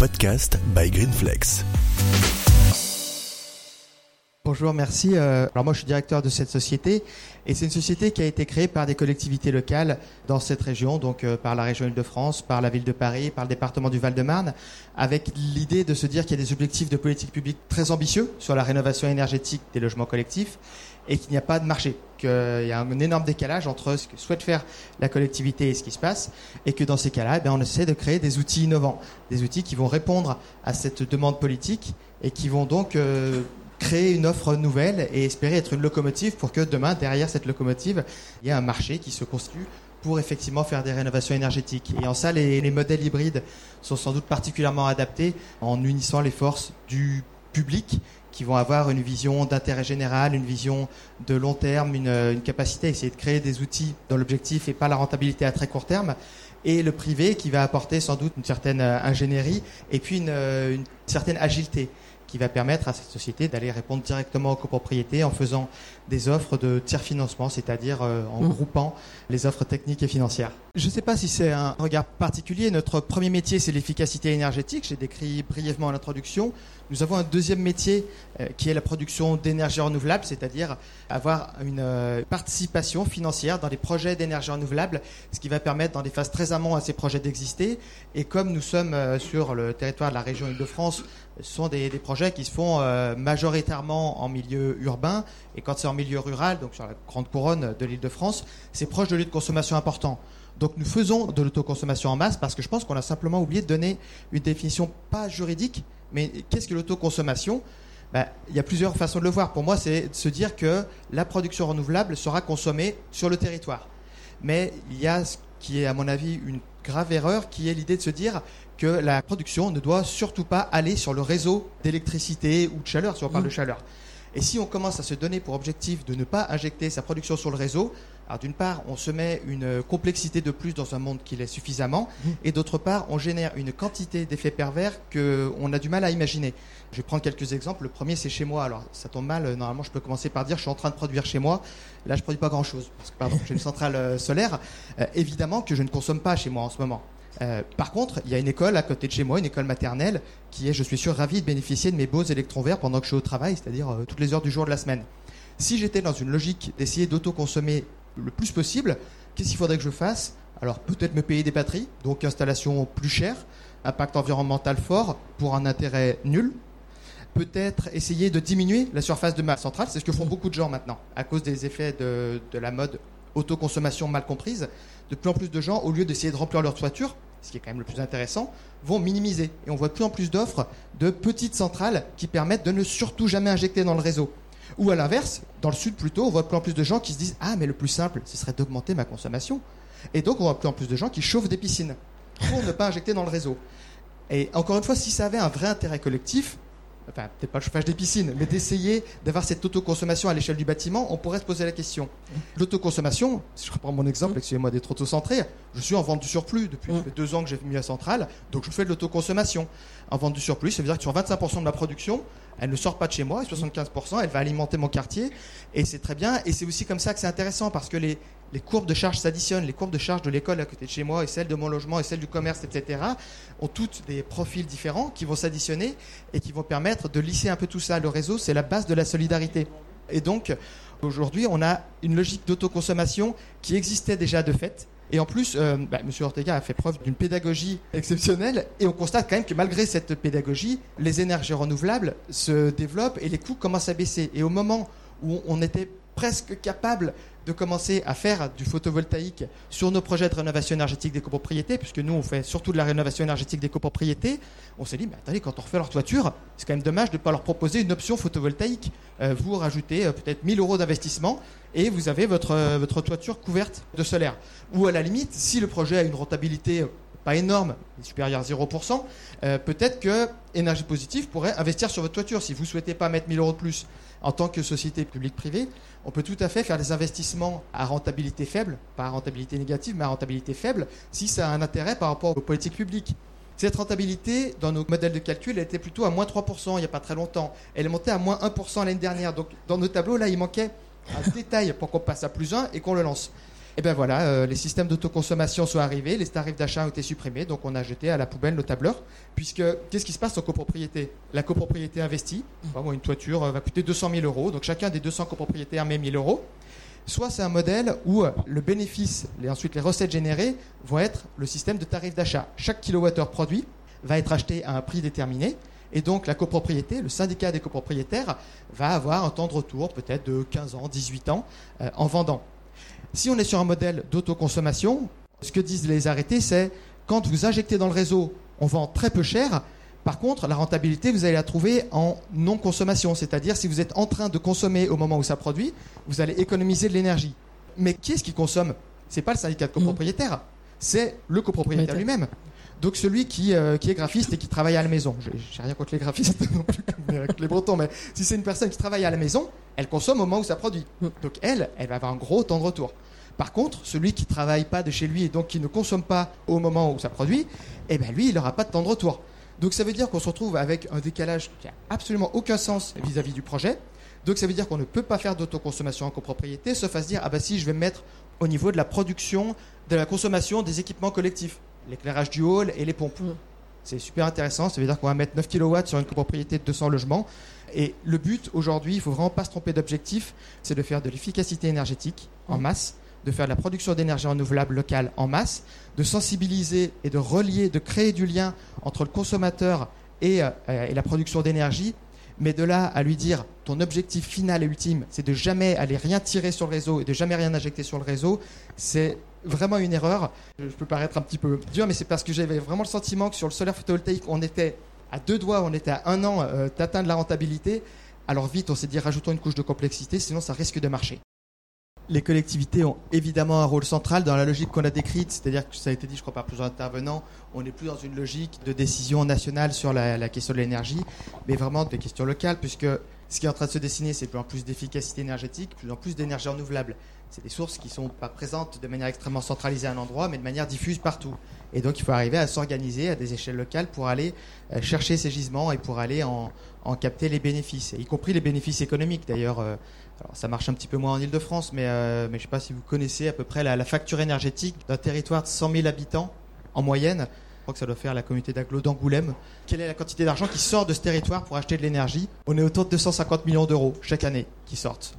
podcast by Greenflex. Bonjour, merci. Euh, alors moi je suis directeur de cette société et c'est une société qui a été créée par des collectivités locales dans cette région, donc euh, par la région Île-de-France, par la ville de Paris, par le département du Val-de-Marne, avec l'idée de se dire qu'il y a des objectifs de politique publique très ambitieux sur la rénovation énergétique des logements collectifs et qu'il n'y a pas de marché, qu'il y a un énorme décalage entre ce que souhaite faire la collectivité et ce qui se passe, et que dans ces cas-là, eh on essaie de créer des outils innovants, des outils qui vont répondre à cette demande politique et qui vont donc euh, créer une offre nouvelle et espérer être une locomotive pour que demain, derrière cette locomotive, il y ait un marché qui se constitue pour effectivement faire des rénovations énergétiques. Et en ça, les, les modèles hybrides sont sans doute particulièrement adaptés en unissant les forces du public qui vont avoir une vision d'intérêt général, une vision de long terme, une, capacité à essayer de créer des outils dont l'objectif n'est pas la rentabilité à très court terme, et le privé qui va apporter sans doute une certaine euh, ingénierie et puis une, euh, une certaine agilité qui va permettre à cette société d'aller répondre directement aux copropriétés en faisant des offres de tiers financement, c'est-à-dire euh, en mmh. groupant les offres techniques et financières. Je ne sais pas si c'est un regard particulier. Notre premier métier, c'est l'efficacité énergétique. J'ai décrit brièvement à l'introduction. Nous avons un deuxième métier euh, qui est la production d'énergie renouvelable, c'est-à-dire avoir une euh, participation financière dans les projets d'énergie renouvelable, ce qui va permettre dans des phases très amont à ces projets d'exister. Et comme nous sommes euh, sur le territoire de la région Île-de-France, ce sont des, des, projets qui se font majoritairement en milieu urbain. Et quand c'est en milieu rural, donc sur la grande couronne de l'Île-de-France, c'est proche de lieux de consommation importants. Donc nous faisons de l'autoconsommation en masse parce que je pense qu'on a simplement oublié de donner une définition pas juridique, mais qu'est-ce que l'autoconsommation? Ben, Il y a plusieurs façons de le voir. Pour moi, c'est de se dire que la production renouvelable sera consommée sur le territoire. Mais il y a ce qui est, à mon avis, une grave erreur, qui est l'idée de se dire que la production ne doit surtout pas aller sur le réseau d'électricité ou de chaleur, si on parle de mmh. chaleur. Et si on commence à se donner pour objectif de ne pas injecter sa production sur le réseau, alors d'une part, on se met une complexité de plus dans un monde qui l'est suffisamment, mmh. et d'autre part, on génère une quantité d'effets pervers qu'on a du mal à imaginer. Je vais prendre quelques exemples. Le premier, c'est chez moi. Alors, ça tombe mal. Normalement, je peux commencer par dire, je suis en train de produire chez moi. Là, je produis pas grand-chose. Parce que, pardon, j'ai une centrale euh, solaire. Euh, évidemment que je ne consomme pas chez moi en ce moment. Euh, par contre, il y a une école à côté de chez moi, une école maternelle, qui est, je suis sûr, ravie de bénéficier de mes beaux électrons verts pendant que je suis au travail, c'est-à-dire euh, toutes les heures du jour de la semaine. Si j'étais dans une logique d'essayer d'autoconsommer le plus possible, qu'est-ce qu'il faudrait que je fasse? Alors peut-être me payer des batteries, donc installation plus chère, impact environnemental fort pour un intérêt nul. Peut-être essayer de diminuer la surface de ma centrale, c'est ce que font beaucoup de gens maintenant, à cause des effets de, la mode autoconsommation mal comprise. De plus en plus de gens, au lieu d'essayer de remplir leur toiture, ce qui est quand même le plus intéressant, vont minimiser. Et on voit de plus en plus d'offres de petites centrales qui permettent de ne surtout jamais injecter dans le réseau. Ou à l'inverse, dans le sud plutôt, on voit de plus en plus de gens qui se disent Ah, mais le plus simple, ce serait d'augmenter ma consommation. Et donc, on voit de plus en plus de gens qui chauffent des piscines pour ne pas injecter dans le réseau. Et encore une fois, si ça avait un vrai intérêt collectif, enfin peut-être pas le chauffage des piscines, mais d'essayer d'avoir cette autoconsommation à l'échelle du bâtiment, on pourrait se poser la question. L'autoconsommation, si je reprends mon exemple, excusez-moi d'être auto-centré, je suis en vente du surplus depuis mm. deux ans que j'ai mis à centrale, donc je fais de l'autoconsommation. En vente du surplus, ça veut dire que sur 25% de ma production, elle ne sort pas de chez moi, et 75%, elle va alimenter mon quartier, et c'est très bien, et c'est aussi comme ça que c'est intéressant, parce que les, les courbes de charge s'additionnent. Les courbes de charge de l'école à côté de chez moi et celles de mon logement et celles du commerce, etc., ont toutes des profils différents qui vont s'additionner et qui vont permettre de lisser un peu tout ça. Le réseau, c'est la base de la solidarité. Et donc, aujourd'hui, on a une logique d'autoconsommation qui existait déjà de fait. Et en plus, euh, bah, M. Ortega a fait preuve d'une pédagogie exceptionnelle. Et on constate quand même que malgré cette pédagogie, les énergies renouvelables se développent et les coûts commencent à baisser. Et au moment où on était presque capable de commencer à faire du photovoltaïque sur nos projets de rénovation énergétique des copropriétés, puisque nous, on fait surtout de la rénovation énergétique des copropriétés, on s'est dit, mais attendez, quand on refait leur toiture, c'est quand même dommage de ne pas leur proposer une option photovoltaïque. Euh, vous rajoutez euh, peut-être 1000 euros d'investissement et vous avez votre, euh, votre toiture couverte de solaire. Ou à la limite, si le projet a une rentabilité pas énorme, supérieure à 0%, peut-être que Énergie Positive pourrait investir sur votre toiture si vous ne souhaitez pas mettre 1000 euros de plus en tant que société publique-privée, on peut tout à fait faire des investissements à rentabilité faible, pas à rentabilité négative, mais à rentabilité faible, si ça a un intérêt par rapport aux politiques publiques. Cette rentabilité, dans nos modèles de calcul, elle était plutôt à moins 3% il n'y a pas très longtemps. Elle est montée à moins 1% l'année dernière. Donc, dans nos tableaux, là, il manquait un détail pour qu'on passe à plus 1 et qu'on le lance. Et ben voilà, euh, les systèmes d'autoconsommation sont arrivés, les tarifs d'achat ont été supprimés, donc on a jeté à la poubelle nos tableurs. Puisque qu'est-ce qui se passe en copropriété La copropriété investit. Bon, une toiture euh, va coûter 200 000 euros, donc chacun des 200 copropriétaires met 1000 euros. Soit c'est un modèle où euh, le bénéfice et ensuite les recettes générées vont être le système de tarif d'achat. Chaque kilowattheure produit va être acheté à un prix déterminé. Et donc la copropriété, le syndicat des copropriétaires, va avoir un temps de retour peut-être de 15 ans, 18 ans en vendant. Si on est sur un modèle d'autoconsommation, ce que disent les arrêtés, c'est quand vous injectez dans le réseau, on vend très peu cher. Par contre, la rentabilité, vous allez la trouver en non-consommation, c'est-à-dire si vous êtes en train de consommer au moment où ça produit, vous allez économiser de l'énergie. Mais qui est-ce qui consomme? C'est pas le syndicat de copropriétaires, c'est le copropriétaire lui-même. Donc celui qui, euh, qui, est graphiste et qui travaille à la maison. J'ai rien contre les graphistes non plus, les Bretons, mais si c'est une personne qui travaille à la maison, elle consomme au moment où ça produit. Donc elle, elle va avoir un gros temps de retour. Par contre, celui qui travaille pas de chez lui et donc qui ne consomme pas au moment où ça produit, eh ben lui, il n'aura pas de temps de retour. Donc ça veut dire qu'on se retrouve avec un décalage qui a absolument aucun sens vis-à-vis du projet. Donc ça veut dire qu'on ne peut pas faire d'autoconsommation en copropriété, sauf à se dire ah bah si je vais me mettre au niveau de la production, de la consommation des équipements collectifs l'éclairage du hall et les pompes. Mm. C'est super intéressant, ça veut dire qu'on va mettre 9 kW sur une copropriété de 200 logements. Et le but aujourd'hui, il ne faut vraiment pas se tromper d'objectif, c'est de faire de l'efficacité énergétique en mm. masse, de faire de la production d'énergie renouvelable locale en masse, de sensibiliser et de relier, de créer du lien entre le consommateur et, euh, et la production d'énergie. Mais de là à lui dire ton objectif final et ultime, c'est de jamais aller rien tirer sur le réseau et de jamais rien injecter sur le réseau, c'est vraiment une erreur. Je peux paraître un petit peu dur, mais c'est parce que j'avais vraiment le sentiment que sur le solaire photovoltaïque, on était à deux doigts, on était à un an euh, d'atteindre la rentabilité. Alors vite, on s'est dit rajoutons une couche de complexité, sinon ça risque de marcher. Les collectivités ont évidemment un rôle central dans la logique qu'on a décrite, c'est-à-dire que ça a été dit, je crois, par plusieurs intervenants, on n'est plus dans une logique de décision nationale sur la, la question de l'énergie, mais vraiment des questions locales, puisque ce qui est en train de se dessiner, c'est plus en plus d'efficacité énergétique, plus en plus d'énergie renouvelable c'est des sources qui ne sont pas présentes de manière extrêmement centralisée à un endroit, mais de manière diffuse partout. Et donc il faut arriver à s'organiser à des échelles locales pour aller euh, chercher ces gisements et pour aller en, capter les bénéfices, y compris les bénéfices économiques d'ailleurs. Euh, ça marche un petit peu moins en Ile-de-France, euh, mais je ne sais pas si vous connaissez à peu près la, facture énergétique d'un territoire de 100 000 habitants en moyenne. Je crois que ça doit faire la communauté d'agglo d'Angoulême. Quelle est la quantité d'argent qui sort de ce territoire pour acheter de l'énergie? On est autour de 250 millions d'euros chaque année qui sortent.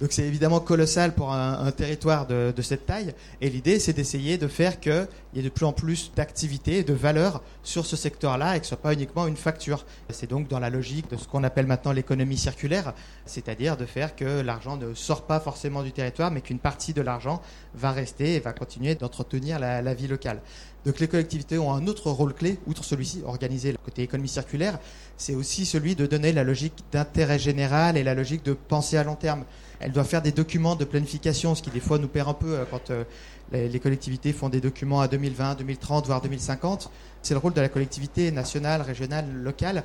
Donc c'est évidemment colossal pour un, territoire de, cette taille. Et l'idée, c'est d'essayer de faire qu'il y ait de plus en plus d'activités et de valeur sur ce secteur-là et que ce soit pas uniquement une facture. C'est donc dans la logique de ce qu'on appelle maintenant l'économie circulaire, c'est-à-dire de faire que l'argent ne sort pas forcément du territoire, mais qu'une partie de l'argent va rester et va continuer d'entretenir la, vie locale. Donc les collectivités ont un autre rôle clé, outre celui-ci, organiser le côté économie circulaire, c'est aussi celui de donner la logique d'intérêt général et la logique de penser à long terme. Elle doit faire des documents de planification, ce qui des fois nous perd un peu euh, quand euh, les collectivités font des documents à 2020, 2030, voire 2050. C'est le rôle de la collectivité nationale, régionale, locale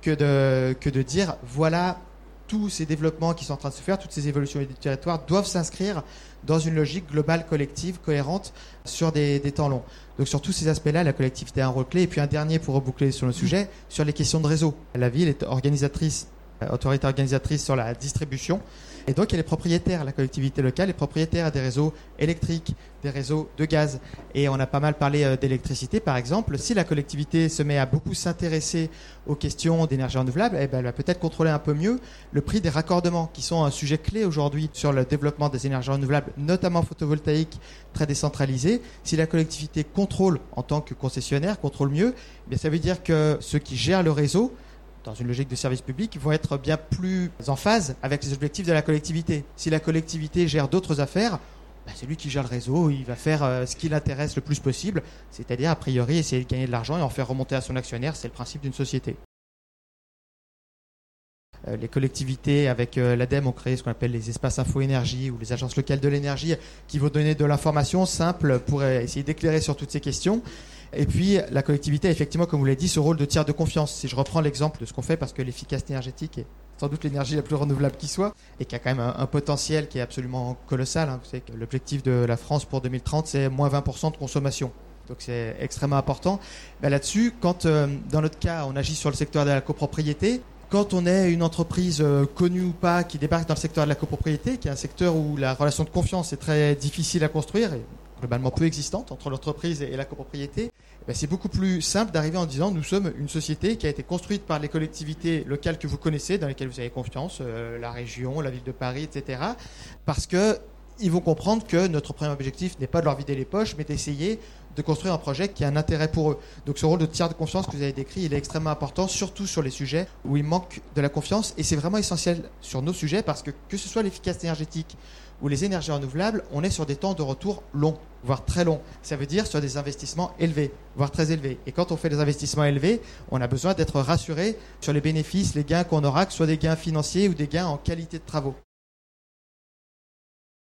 que de, dire voilà tous ces développements qui sont en train de se faire, toutes ces évolutions du territoire doivent s'inscrire dans une logique globale, collective, cohérente sur des, des temps longs. Donc sur tous ces aspects-là, la collectivité a un rôle clé. Et puis un dernier pour reboucler sur le sujet, sur les questions de réseau. La ville est organisatrice, euh, autorité organisatrice sur la distribution. Et donc, elle est propriétaire, la collectivité locale est propriétaire des réseaux électriques, des réseaux de gaz. Et on a pas mal parlé euh, d'électricité, par exemple. Si la collectivité se met à beaucoup s'intéresser aux questions d'énergie renouvelable, eh ben, elle va peut-être contrôler un peu mieux le prix des raccordements, qui sont un sujet clé aujourd'hui sur le développement des énergies renouvelables, notamment photovoltaïques, très décentralisées. Si la collectivité contrôle en tant que concessionnaire, contrôle mieux, eh bien, ça veut dire que ceux qui gèrent le réseau dans une logique de service public, vont être bien plus en phase avec les objectifs de la collectivité. Si la collectivité gère d'autres affaires, bah, c'est lui qui gère le réseau, il va faire euh, ce qui l'intéresse le plus possible, c'est-à-dire a priori essayer de gagner de l'argent et en faire remonter à son actionnaire, c'est le principe d'une société. Euh, les collectivités avec euh, l'ADEME ont créé ce qu'on appelle les espaces info-énergie ou les agences locales de l'énergie qui vont donner de l'information simple pour essayer d'éclairer sur toutes ces questions. Et puis, la collectivité a effectivement, comme vous l'avez dit, ce rôle de tiers de confiance. Si je reprends l'exemple de ce qu'on fait, parce que l'efficacité énergétique est sans doute l'énergie la plus renouvelable qui soit, et qui a quand même un, potentiel qui est absolument colossal. Hein. Vous savez que l'objectif de la France pour 2030, c'est moins 20% de consommation. Donc c'est extrêmement important. Ben Là-dessus, quand euh, dans notre cas, on agit sur le secteur de la copropriété, quand on est une entreprise euh, connue ou pas qui débarque dans le secteur de la copropriété, qui est un secteur où la relation de confiance est très difficile à construire et globalement peu existante entre l'entreprise et la copropriété, eh ben, c'est beaucoup plus simple d'arriver en disant nous sommes une société qui a été construite par les collectivités locales que vous connaissez, dans lesquelles vous avez confiance, euh, la région, la ville de Paris, etc. Parce que ils vont comprendre que notre premier objectif n'est pas de leur vider les poches, mais d'essayer de construire un projet qui a un intérêt pour eux. Donc ce rôle de tiers de confiance que vous avez décrit, il est extrêmement important, surtout sur les sujets où il manque de la confiance. Et c'est vraiment essentiel sur nos sujets parce que que ce soit l'efficacité énergétique ou les énergies renouvelables, on est sur des temps de retour longs, voire très longs. Ça veut dire sur des investissements élevés, voire très élevés. Et quand on fait des investissements élevés, on a besoin d'être rassuré sur les bénéfices, les gains qu'on aura, que ce soit des gains financiers ou des gains en qualité de travaux.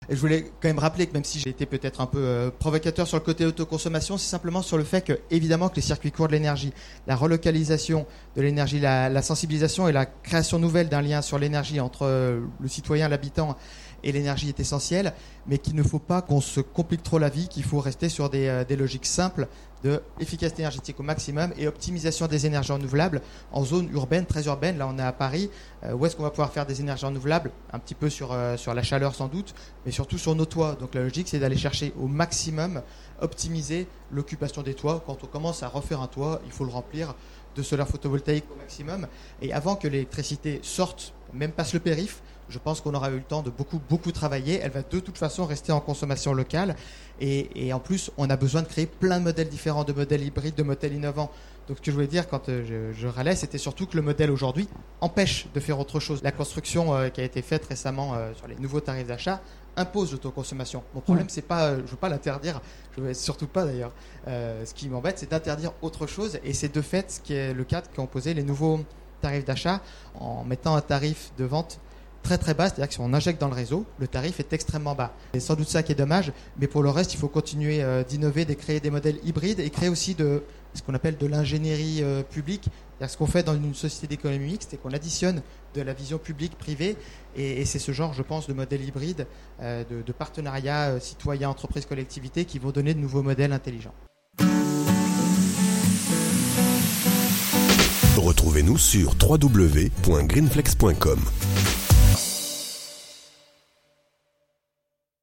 Je voulais quand même rappeler que même si j'ai été peut-être un peu euh, provocateur sur le côté autoconsommation, c'est simplement sur le fait que, évidemment, que les circuits courts de l'énergie, la relocalisation de l'énergie, la, sensibilisation et la création nouvelle d'un lien sur l'énergie entre euh, le citoyen, l'habitant et l'énergie est essentielle, mais qu'il ne faut pas qu'on se complique trop la vie, qu'il faut rester sur des, euh, des logiques simples de efficacité énergétique au maximum et optimisation des énergies renouvelables en zone urbaine, très urbaine. Là, on est à Paris. Euh, où est-ce qu'on va pouvoir faire des énergies renouvelables? Un petit peu sur, euh, sur la chaleur sans doute, mais surtout sur nos toits. Donc la logique, c'est d'aller chercher au maximum, optimiser l'occupation des toits. Quand on commence à refaire un toit, il faut le remplir de solaire photovoltaïque au maximum. Et avant que l'électricité sorte, même passe le périph', je pense qu'on aura eu le temps de beaucoup, beaucoup travailler. Elle va de toute façon rester en consommation locale. Et, en plus, on a besoin de créer plein de modèles différents, de modèles hybrides, de modèles innovants. Donc, ce que je voulais dire quand euh, je, râlais, c'était surtout que le modèle aujourd'hui empêche de faire autre chose. La construction euh, qui a été faite récemment euh, sur les nouveaux tarifs d'achat impose l'autoconsommation. Mon problème, c'est pas, je veux pas l'interdire, je veux surtout pas d'ailleurs. ce qui m'embête, c'est d'interdire autre chose. Et c'est de fait ce qui est le cadre qu'ont posé les nouveaux tarifs d'achat en mettant un tarif de vente très très bas, c'est-à-dire que si on injecte dans le réseau, le tarif est extrêmement bas. C'est sans doute ça qui est dommage, mais pour le reste, il faut continuer euh, d'innover, de créer des modèles hybrides et créer aussi de ce qu'on appelle de l'ingénierie euh, publique. Ce qu'on fait dans une société d'économie mixte, c'est qu'on additionne de la vision publique privée, et, c'est ce genre, je pense, de modèles hybrides, euh, de, de entreprises, collectivités, qui vont donner de nouveaux modèles intelligents. Retrouvez-nous sur www.greenflex.com.